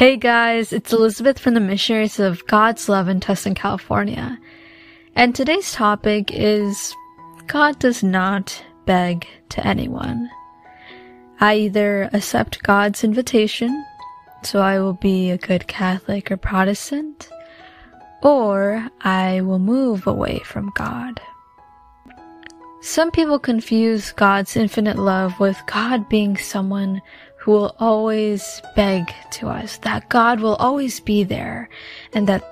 Hey guys, it's Elizabeth from the Missionaries of God's Love in Tustin, California. And today's topic is God does not beg to anyone. I either accept God's invitation, so I will be a good Catholic or Protestant, or I will move away from God. Some people confuse God's infinite love with God being someone who will always beg to us, that God will always be there, and that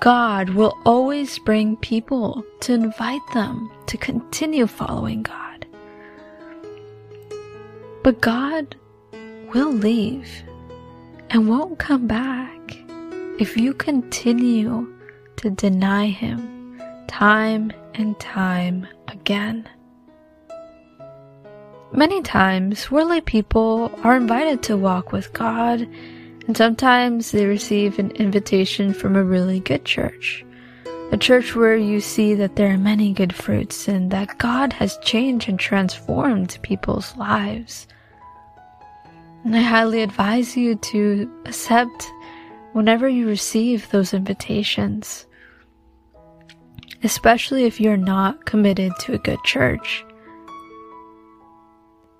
God will always bring people to invite them to continue following God. But God will leave and won't come back if you continue to deny Him time and time again. Many times, worldly people are invited to walk with God, and sometimes they receive an invitation from a really good church. A church where you see that there are many good fruits and that God has changed and transformed people's lives. And I highly advise you to accept whenever you receive those invitations, especially if you're not committed to a good church.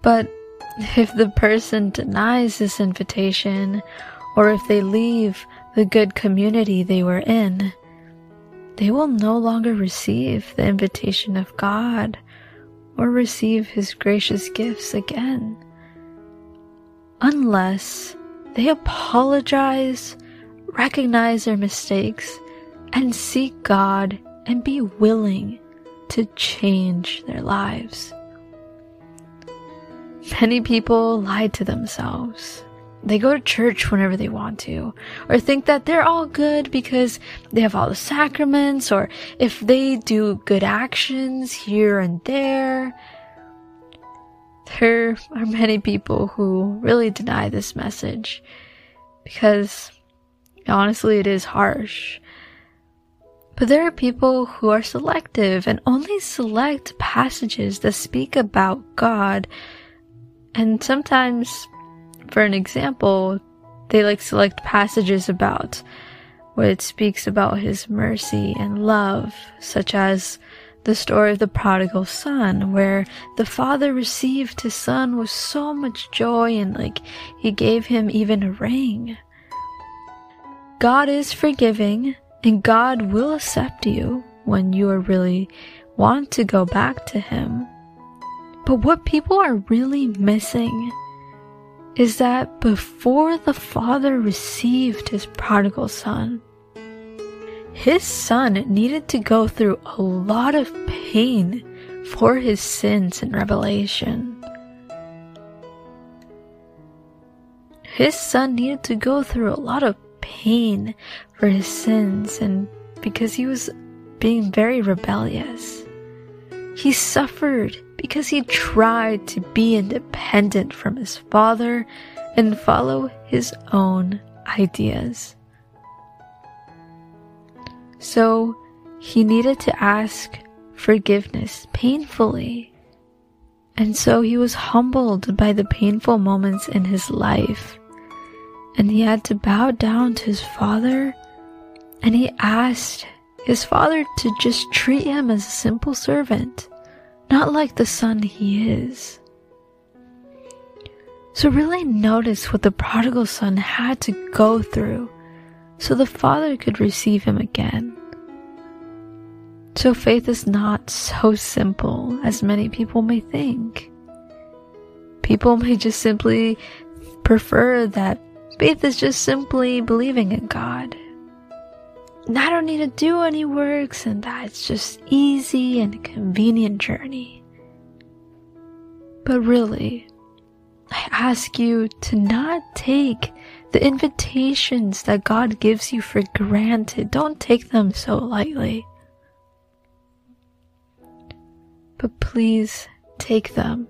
But if the person denies this invitation, or if they leave the good community they were in, they will no longer receive the invitation of God or receive His gracious gifts again. Unless they apologize, recognize their mistakes, and seek God and be willing to change their lives. Many people lie to themselves. They go to church whenever they want to, or think that they're all good because they have all the sacraments, or if they do good actions here and there. There are many people who really deny this message because honestly it is harsh. But there are people who are selective and only select passages that speak about God and sometimes, for an example, they like select passages about where it speaks about his mercy and love, such as the story of the prodigal son, where the father received his son with so much joy and like he gave him even a ring. God is forgiving and God will accept you when you are really want to go back to him. But what people are really missing is that before the father received his prodigal son, his son needed to go through a lot of pain for his sins and revelation. His son needed to go through a lot of pain for his sins and because he was being very rebellious. He suffered because he tried to be independent from his father and follow his own ideas. So he needed to ask forgiveness painfully. And so he was humbled by the painful moments in his life. And he had to bow down to his father and he asked his father to just treat him as a simple servant not like the son he is. So really notice what the prodigal son had to go through so the father could receive him again. So faith is not so simple as many people may think. People may just simply prefer that faith is just simply believing in God. And I don't need to do any works and that it's just easy and convenient journey. But really, I ask you to not take the invitations that God gives you for granted. Don't take them so lightly. But please take them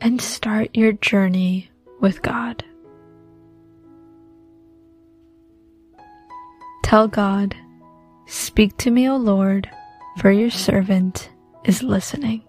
and start your journey with God. Tell God, Speak to me, O Lord, for your servant is listening.